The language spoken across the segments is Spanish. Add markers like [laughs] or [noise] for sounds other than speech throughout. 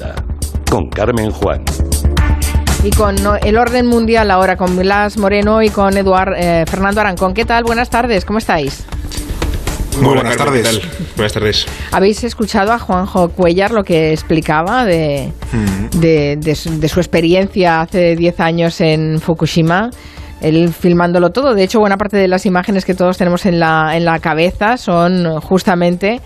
Onda, con Carmen Juan. Y con el orden mundial ahora, con Blas Moreno y con Eduard eh, Fernando Arancón. ¿Qué tal? Buenas tardes, ¿cómo estáis? Muy buenas tardes. Buenas tardes. ¿Habéis escuchado a Juanjo Cuellar lo que explicaba de, Mm. de, de su, de su experiencia hace 10 años en Fukushima? Él filmándolo todo. De hecho, buena parte de las imágenes que todos tenemos en la, en la cabeza son justamente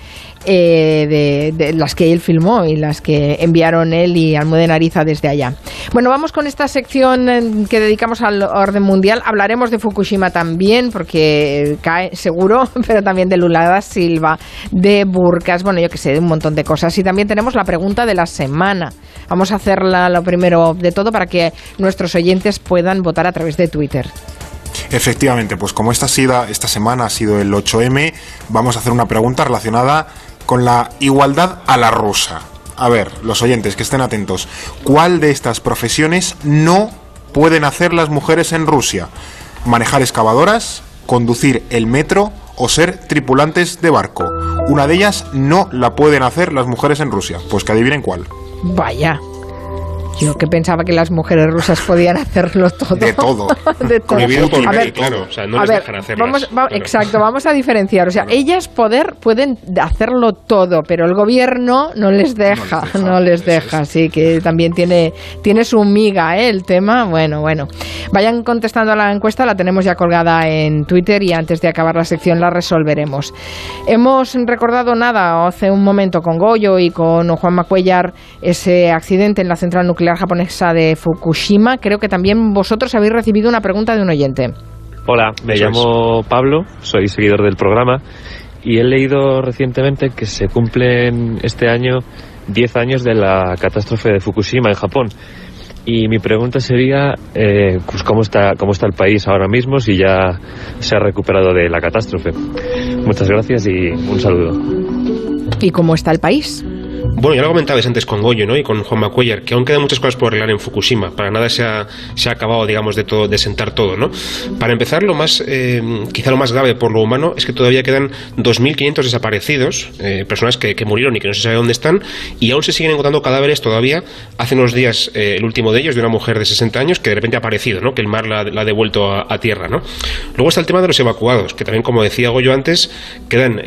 eh, de, las que él filmó y las que enviaron él y Almudena Ariza desde allá. Bueno, vamos con esta sección eh, que dedicamos al orden mundial. Hablaremos de Fukushima también, porque cae seguro, [laughs] pero también de Lula da Silva, de Burcas, bueno, yo que sé, de un montón de cosas. Y también tenemos la pregunta de la semana. Vamos a hacerla lo primero de todo para que nuestros oyentes puedan votar a través de Twitter. Efectivamente, pues como esta, esta semana ha sido el 8M, vamos a hacer una pregunta relacionada con la igualdad a la rusa. A ver, los oyentes que estén atentos, ¿cuál de estas profesiones no pueden hacer las mujeres en Rusia? ¿Manejar excavadoras, conducir el metro o ser tripulantes de barco? Una de ellas no la pueden hacer las mujeres en Rusia. Pues que adivinen cuál. Vaya. Yo que pensaba que las mujeres rusas podían hacerlo todo. De todo. [laughs] de todo. Por A ver, claro. O sea, no a les ver, dejan hacerlas. Vamos, va- Claro. Exacto, vamos a diferenciar. O sea, ellas poder pueden hacerlo todo, pero el gobierno no les deja, deja, no les deja. Así que también tiene, tiene su miga ¿eh? el tema. Bueno, bueno. Vayan contestando a la encuesta, la tenemos ya colgada en Twitter y antes de acabar la sección la resolveremos. Hemos recordado nada hace un momento con Goyo y con Juan Macuellar ese accidente en la central nuclear japonesa de Fukushima. Creo que también vosotros habéis recibido una pregunta de un oyente. Hola, me Eso llamo Pablo, soy seguidor del programa y he leído recientemente que se cumplen este año 10 años de la catástrofe de Fukushima en Japón. Y mi pregunta sería, eh, pues cómo está cómo está el país ahora mismo, si ya se ha recuperado de la catástrofe. Muchas gracias y un saludo. ¿Y cómo está el país? Bueno, ya lo comentabais antes con Goyo ¿no? y con Juan Macuellar, que aún quedan muchas cosas por arreglar en Fukushima. Para nada se ha, se ha acabado, digamos, de, todo, de sentar todo. ¿no? Para empezar, lo más, eh, quizá lo más grave por lo humano es que todavía quedan 2.500 desaparecidos, eh, personas que, murieron y que no se sabe dónde están, y aún se siguen encontrando cadáveres todavía. Hace unos días, eh, el último de ellos, de una mujer de 60 años, que de repente ha aparecido, ¿no? que el mar la, la ha devuelto a, a tierra. ¿no? Luego está el tema de los evacuados, que también, como decía Goyo antes, quedan...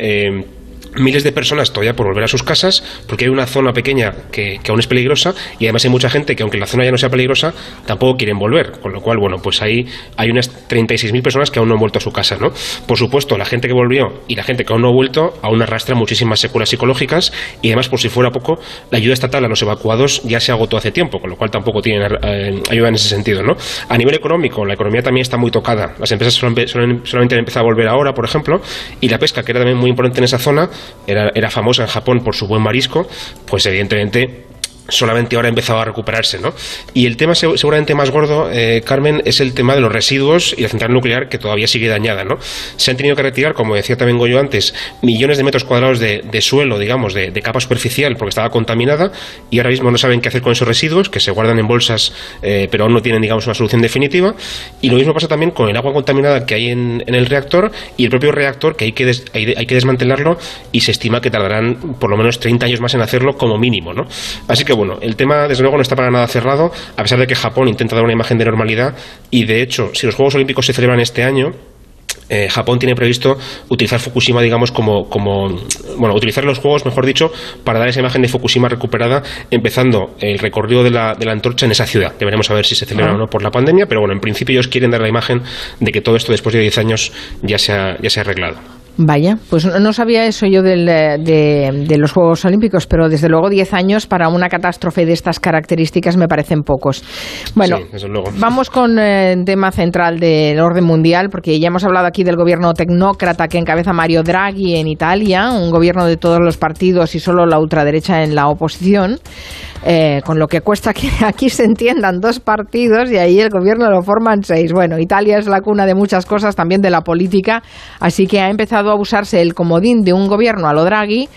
miles de personas todavía por volver a sus casas porque hay una zona pequeña que, que aún es peligrosa y además hay mucha gente que aunque la zona ya no sea peligrosa tampoco quieren volver con lo cual bueno pues ahí hay unas 36.000 personas que aún no han vuelto a su casa ¿no? por supuesto la gente que volvió y la gente que aún no ha vuelto aún arrastra muchísimas secuelas psicológicas y además por si fuera poco la ayuda estatal a los evacuados ya se agotó hace tiempo con lo cual tampoco tienen eh, ayuda en ese sentido ¿no? a nivel económico la economía también está muy tocada las empresas solamente han empezado a volver ahora por ejemplo y la pesca que era también muy importante en esa zona era, era famosa en Japón por su buen marisco, pues evidentemente solamente ahora ha empezado a recuperarse, ¿no? Y el tema seg- seguramente más gordo, eh, Carmen, es el tema de los residuos y la central nuclear que todavía sigue dañada, ¿no? Se han tenido que retirar, como decía también Goyo antes, millones de metros cuadrados de, suelo, digamos, de, capa superficial porque estaba contaminada y ahora mismo no saben qué hacer con esos residuos que se guardan en bolsas eh, pero aún no tienen, digamos, una solución definitiva. Y lo mismo pasa también con el agua contaminada que hay en, en el reactor y el propio reactor que hay que, hay que desmantelarlo y se estima que tardarán por lo menos 30 años más en hacerlo como mínimo, ¿no? Así que bueno, el tema desde luego no está para nada cerrado, a pesar de que Japón intenta dar una imagen de normalidad y de hecho, si los Juegos Olímpicos se celebran este año, eh, Japón tiene previsto utilizar Fukushima, digamos, como, como, bueno, utilizar los juegos, mejor dicho, para dar esa imagen de Fukushima recuperada, empezando el recorrido de la, de la antorcha en esa ciudad. Que veremos a ver si se celebra Ah. o no por la pandemia, pero bueno, en principio ellos quieren dar la imagen de que todo esto después de 10 años ya se ha, ya se ha arreglado. Vaya, pues no sabía eso yo del, eh, de, de los Juegos Olímpicos, pero desde luego 10 años para una catástrofe de estas características me parecen pocos. Bueno, Sí, vamos con eh, el tema central del orden mundial, porque ya hemos hablado aquí del gobierno tecnócrata que encabeza Mario Draghi en Italia, un gobierno de todos los partidos y solo la ultraderecha en la oposición. Eh, con lo que cuesta que [laughs] aquí se entiendan dos partidos y ahí el gobierno lo forman seis. Bueno, Italia es la cuna de muchas cosas, también de la política, así que ha empezado a usarse el comodín de un gobierno a lo Draghi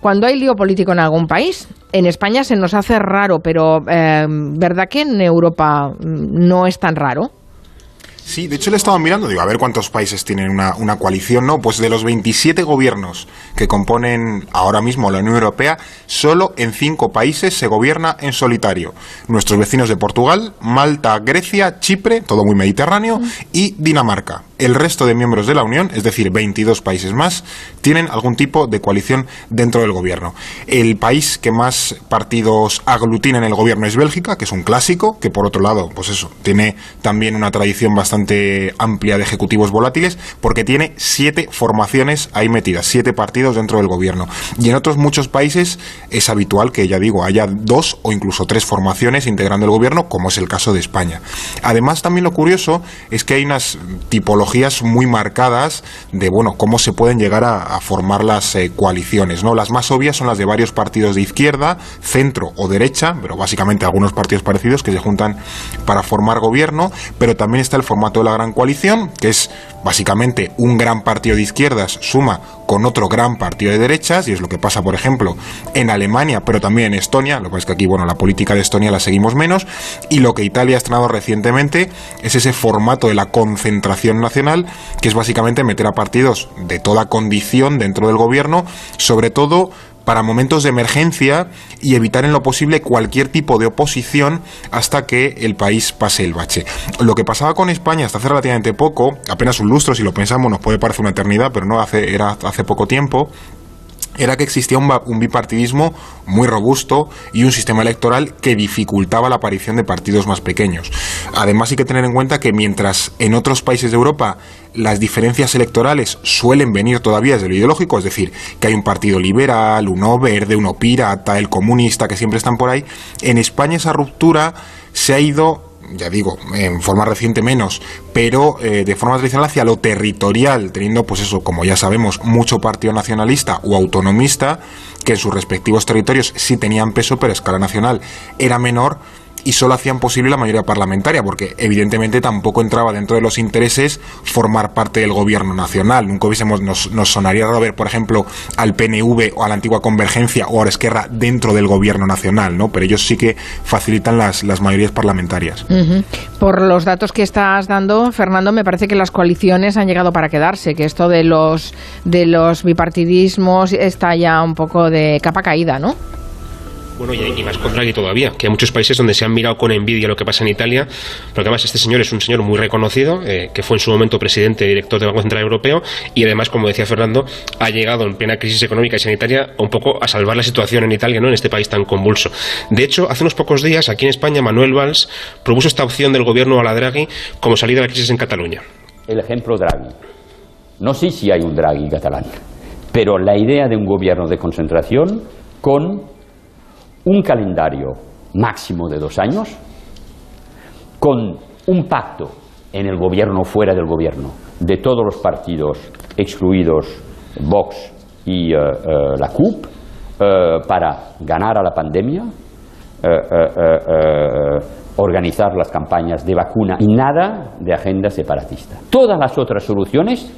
cuando hay lío político en algún país. En España se nos hace raro, pero eh, ¿verdad que en Europa mm, no es tan raro? Sí, de hecho le estaba mirando, digo, a ver cuántos países tienen una, una, coalición, ¿no? Pues de los 27 gobiernos que componen ahora mismo la Unión Europea, solo en cinco países se gobierna en solitario. Nuestros vecinos de Portugal, Malta, Grecia, Chipre, todo muy mediterráneo, y Dinamarca. El resto de miembros de la Unión, es decir, 22 países más, tienen algún tipo de coalición dentro del gobierno. El país que más partidos aglutina en el gobierno es Bélgica, que es un clásico, que por otro lado, pues eso, tiene también una tradición bastante amplia de ejecutivos volátiles porque tiene siete formaciones ahí metidas, siete partidos dentro del gobierno. Y en otros muchos países es habitual que, ya digo, haya dos o incluso tres formaciones integrando el gobierno, como es el caso de España. Además, también lo curioso es que hay unas tipologías muy marcadas de, bueno, cómo se pueden llegar a, formar las eh, coaliciones, ¿no? Las más obvias son las de varios partidos de izquierda, centro o derecha, pero básicamente algunos partidos parecidos que se juntan para formar gobierno, pero también está el formato de la gran coalición, que es básicamente un gran partido de izquierdas suma con otro gran partido de derechas, y es lo que pasa, por ejemplo, en Alemania, pero también en Estonia, lo que pasa es que aquí, bueno, la política de Estonia la seguimos menos, y lo que Italia ha estrenado recientemente es ese formato de la concentración nacional, que es básicamente meter a partidos de toda condición dentro del gobierno, sobre todo para momentos de emergencia y evitar en lo posible cualquier tipo de oposición hasta que el país pase el bache. Lo que pasaba con España hasta hace relativamente poco, apenas un lustro, si lo pensamos nos puede parecer una eternidad, pero no hace, era hace poco tiempo, era que existía un, bipartidismo muy robusto y un sistema electoral que dificultaba la aparición de partidos más pequeños. Además hay que tener en cuenta que mientras en otros países de Europa las diferencias electorales suelen venir todavía desde lo ideológico, es decir, que hay un partido liberal, uno verde, uno pirata, el comunista, que siempre están por ahí, en España esa ruptura se ha ido ya digo, en forma reciente menos, pero eh, de forma tradicional hacia lo territorial, teniendo, pues eso, como ya sabemos, mucho partido nacionalista o autonomista, que en sus respectivos territorios sí tenían peso, pero a escala nacional era menor y solo hacían posible la mayoría parlamentaria, porque evidentemente tampoco entraba dentro de los intereses formar parte del gobierno nacional. Nunca hubiésemos, nos, sonaría raro ver, por ejemplo, al PNV o a la antigua Convergencia o a la Esquerra dentro del gobierno nacional, ¿no? Pero ellos sí que facilitan las, las mayorías parlamentarias. Por los datos que estás dando, Fernando, me parece que las coaliciones han llegado para quedarse, que esto de los, de los bipartidismos está ya un poco de capa caída, ¿no? Bueno, y, más con Draghi todavía, que hay muchos países donde se han mirado con envidia lo que pasa en Italia, porque además este señor es un señor muy reconocido, eh, que fue en su momento presidente y director del Banco Central Europeo, y además, como decía Fernando, ha llegado en plena crisis económica y sanitaria un poco a salvar la situación en Italia, ¿no? en este país tan convulso. De hecho, hace unos pocos días, aquí en España, Manuel Valls propuso esta opción del gobierno a la Draghi como salida de la crisis en Cataluña. El ejemplo Draghi. No sé si hay un Draghi catalán, pero la idea de un gobierno de concentración con un calendario máximo de dos años, con un pacto en el gobierno o fuera del gobierno de todos los partidos excluidos Vox y eh, eh, la CUP eh, para ganar a la pandemia, organizar las campañas de vacuna y nada de agenda separatista. Todas las otras soluciones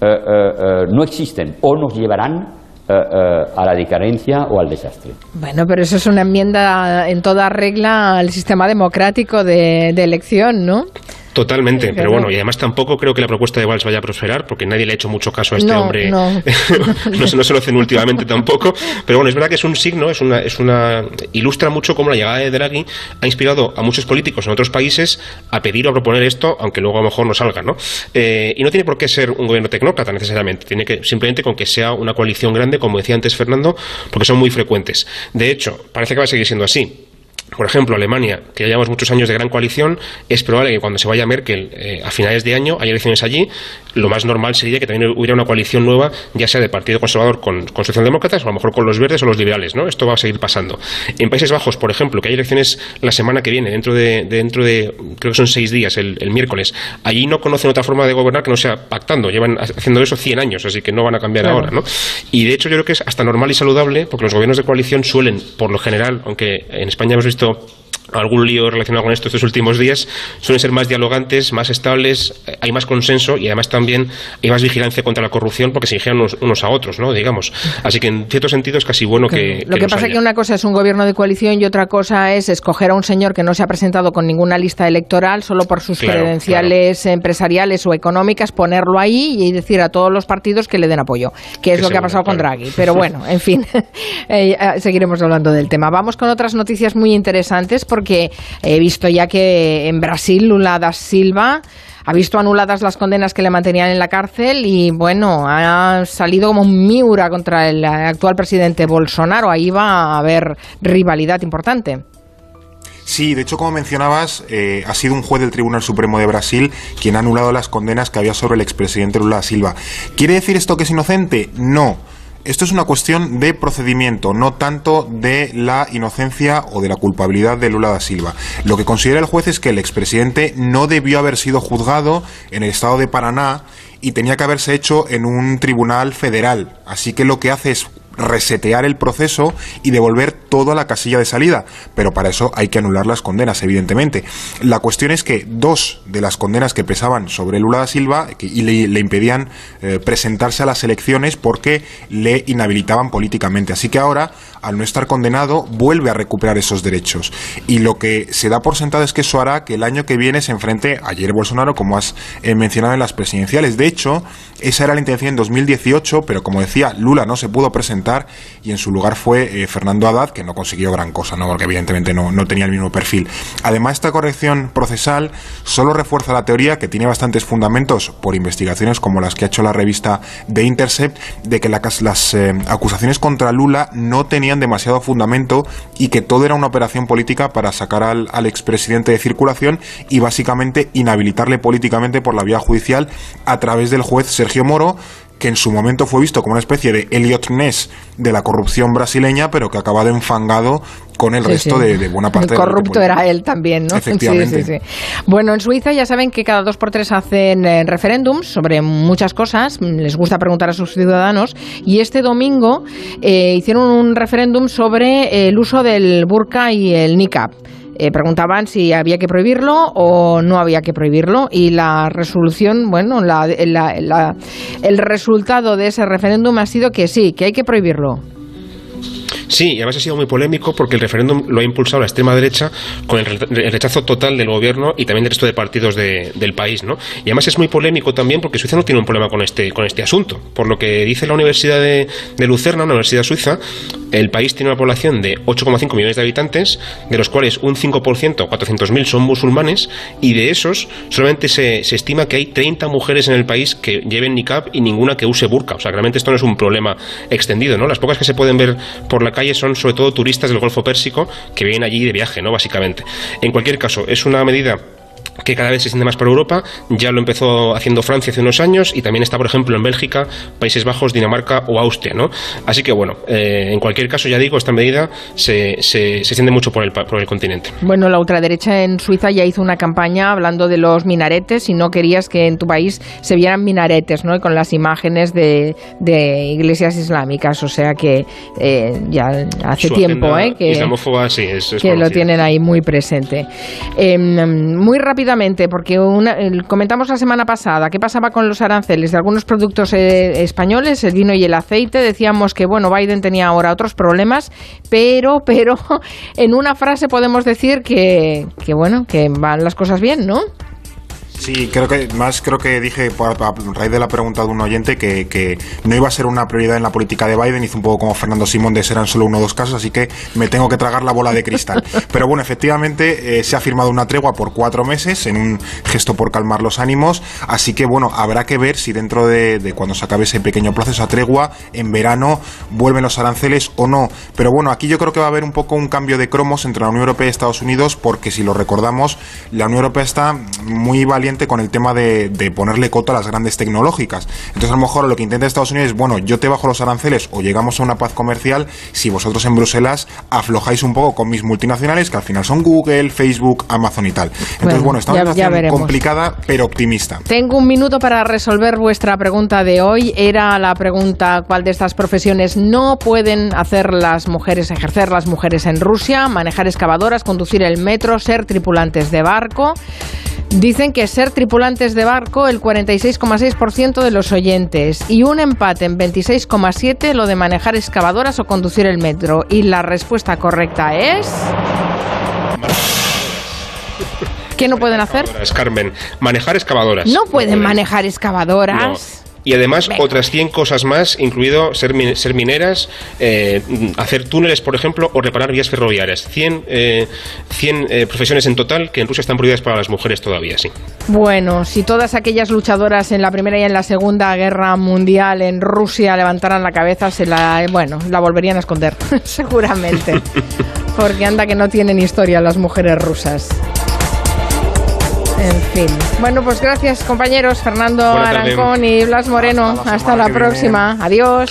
no existen o nos llevarán eh, eh, a la decadencia o al desastre. Bueno, pero eso es una enmienda en toda regla al sistema democrático de, de elección, ¿no? Totalmente, pero bueno, y además tampoco creo que la propuesta de Valls vaya a prosperar, porque nadie le ha hecho mucho caso a este hombre. No. [laughs] no, se, no se lo hacen últimamente tampoco. Pero bueno, es verdad que es un signo, es una, es una. ilustra mucho cómo la llegada de Draghi ha inspirado a muchos políticos en otros países a pedir o a proponer esto, aunque luego a lo mejor no salga, ¿no? Eh, y no tiene por qué ser un gobierno tecnócrata necesariamente, tiene que simplemente con que sea una coalición grande, como decía antes Fernando, porque son muy frecuentes. De hecho, parece que va a seguir siendo así por ejemplo, Alemania, que llevamos muchos años de gran coalición, es probable que cuando se vaya Merkel eh, a finales de año haya elecciones allí. Lo más normal sería que también hubiera una coalición nueva, ya sea de Partido Conservador con, con Socialdemócratas o a lo mejor con los verdes o los liberales. ¿no? Esto va a seguir pasando. En Países Bajos, por ejemplo, que hay elecciones la semana que viene, dentro de, dentro de creo que son seis días, el, miércoles, allí no conocen otra forma de gobernar que no sea pactando. Llevan haciendo eso 100 años, así que no van a cambiar ahora. ¿no? Y de hecho, yo creo que es hasta normal y saludable, porque los gobiernos de coalición suelen, por lo general, aunque en España hemos visto Isto algún lío relacionado con esto estos últimos días, suelen ser más dialogantes, más estables, eh, hay más consenso y además también hay más vigilancia contra la corrupción porque se vigilan unos, a otros, ¿no? Digamos. Así que en cierto sentido es casi bueno que. Lo que, pasa es que una cosa es un gobierno de coalición y otra cosa es escoger a un señor que no se ha presentado con ninguna lista electoral solo por sus credenciales empresariales o económicas, ponerlo ahí y decir a todos los partidos que le den apoyo, que es lo que ha pasado con Draghi. Pero bueno, en fin, [laughs] eh, seguiremos hablando del tema. Vamos con otras noticias muy interesantes porque he visto ya que en Brasil Lula da Silva ha visto anuladas las condenas que le mantenían en la cárcel y bueno, ha salido como miura contra el actual presidente Bolsonaro. Ahí va a haber rivalidad importante. Sí, de hecho, como mencionabas, eh, ha sido un juez del Tribunal Supremo de Brasil quien ha anulado las condenas que había sobre el expresidente Lula da Silva. ¿Quiere decir esto que es inocente? No esto es una cuestión de procedimiento, no tanto de la inocencia o de la culpabilidad de Lula da Silva. Lo que considera el juez es que el expresidente no debió haber sido juzgado en el estado de Paraná y tenía que haberse hecho en un tribunal federal. Así que lo que hace es resetear el proceso y devolver todo a la casilla de salida. Pero para eso hay que anular las condenas, evidentemente. La cuestión es que dos de las condenas que pesaban sobre Lula da Silva y le, impedían eh, presentarse a las elecciones porque le inhabilitaban políticamente. Así que ahora, al no estar condenado, vuelve a recuperar esos derechos. Y lo que se da por sentado es que eso hará que el año que viene se enfrente a Jair Bolsonaro, como has eh, mencionado en las presidenciales. De hecho, esa era la intención en 2018, pero como decía, Lula no se pudo presentar y en su lugar fue eh, Fernando Haddad, que no consiguió gran cosa, ¿no? porque evidentemente no, no tenía el mismo perfil. Además, esta corrección procesal solo refuerza la teoría que tiene bastantes fundamentos por investigaciones como las que ha hecho la revista The Intercept, de que las eh, acusaciones contra Lula no tenían demasiado fundamento y que todo era una operación política para sacar al, al expresidente de circulación y básicamente inhabilitarle políticamente por la vía judicial a través del juez Sergio Sergio Moro, que en su momento fue visto como una especie de Elliot Ness de la corrupción brasileña, pero que ha acabado enfangado con el resto De, buena parte el corrupto era él también, ¿no? [laughs] Efectivamente. Sí, bueno, en Suiza ya saben que cada dos por tres hacen eh, referéndums sobre muchas cosas, les gusta preguntar a sus ciudadanos, y este domingo eh, hicieron un referéndum sobre el uso del burka y el niqab. Eh, preguntaban si había que prohibirlo o no había que prohibirlo y la resolución, bueno, la, el resultado de ese referéndum ha sido que sí, que hay que prohibirlo. Sí, y además ha sido muy polémico porque el referéndum lo ha impulsado la extrema derecha con el rechazo total del gobierno y también del resto de partidos del país, ¿no? Y además es muy polémico también porque Suiza no tiene un problema con este, con este asunto. Por lo que dice la Universidad de, Lucerna, una universidad suiza, el país tiene una población de 8,5 millones de habitantes, de los cuales un 5%, 400.000, son musulmanes, y de esos solamente se, se, estima que hay 30 mujeres en el país que lleven niqab y ninguna que use burka. O sea, realmente esto no es un problema extendido, ¿no? Las pocas que se pueden ver por la calle son sobre todo turistas del Golfo Pérsico que vienen allí de viaje, ¿no? Básicamente. En cualquier caso, es una medida que cada vez se siente más por Europa. Ya lo empezó haciendo Francia hace unos años y también está, por ejemplo, en Bélgica, Países Bajos, Dinamarca o Austria. ¿no? Así que, bueno, eh, en cualquier caso, ya digo, esta medida se, se, se siente mucho por el, por el continente. Bueno, la ultraderecha en Suiza ya hizo una campaña hablando de los minaretes y no querías que en tu país se vieran minaretes, ¿no? con las imágenes de, de iglesias islámicas. O sea que eh, ya hace tiempo ¿eh? que, que lo tienen ahí muy presente. Em, muy rápido porque comentamos la semana pasada qué pasaba con los aranceles de algunos productos eh, españoles, el vino y el aceite. Decíamos que bueno, Biden tenía ahora otros problemas, pero, pero [laughs] en una frase podemos decir que, que bueno, que van las cosas bien, ¿no? Sí, creo que más creo que dije a raíz de la pregunta de un oyente que, no iba a ser una prioridad en la política de Biden, hizo un poco como Fernando Simón de serán solo uno o dos casos, así que me tengo que tragar la bola de cristal. [laughs] Pero bueno, efectivamente eh, se ha firmado una tregua por cuatro meses en un gesto por calmar los ánimos, así que bueno, habrá que ver si dentro de, cuando se acabe ese pequeño proceso a tregua, en verano, vuelven los aranceles o no. Pero bueno, aquí yo creo que va a haber un poco un cambio de cromos entre la Unión Europea y Estados Unidos, porque si lo recordamos, la Unión Europea está muy valiente Con el tema de, de ponerle coto a las grandes tecnológicas. Entonces, a lo mejor lo que intenta Estados Unidos es, bueno, yo te bajo los aranceles o llegamos a una paz comercial si vosotros en Bruselas aflojáis un poco con mis multinacionales, que al final son Google, Facebook, Amazon y tal. Entonces, Bueno, bueno, está una situación complicada, pero optimista. Tengo un minuto para resolver vuestra pregunta de hoy. Era la pregunta cuál de estas profesiones no pueden hacer las mujeres, ejercer las mujeres en Rusia, manejar excavadoras, conducir el metro, ser tripulantes de barco. Dicen que ser tripulantes de barco el 46,6% de los oyentes y un empate en 26,7% lo de manejar excavadoras o conducir el metro. Y la respuesta correcta es... ¿Qué no pueden hacer? Excavadoras, Carmen, manejar excavadoras. No pueden manejar No. Y además Venga. otras 100 cosas más, incluido ser, min- ser mineras, eh, hacer túneles, por ejemplo, o reparar vías ferroviarias. 100, eh, 100 eh, profesiones en total que en Rusia están prohibidas para las mujeres todavía, sí. Bueno, si todas aquellas luchadoras en la Primera y en la Segunda Guerra Mundial en Rusia levantaran la cabeza, se la, bueno, la volverían a esconder, [laughs] seguramente. [laughs] Porque anda que no tienen historia las mujeres rusas. En fin. Bueno, pues gracias compañeros, Fernando Buena tarde. Arancón y Blas Moreno. Hasta la Hasta semana la que viene. próxima. Adiós.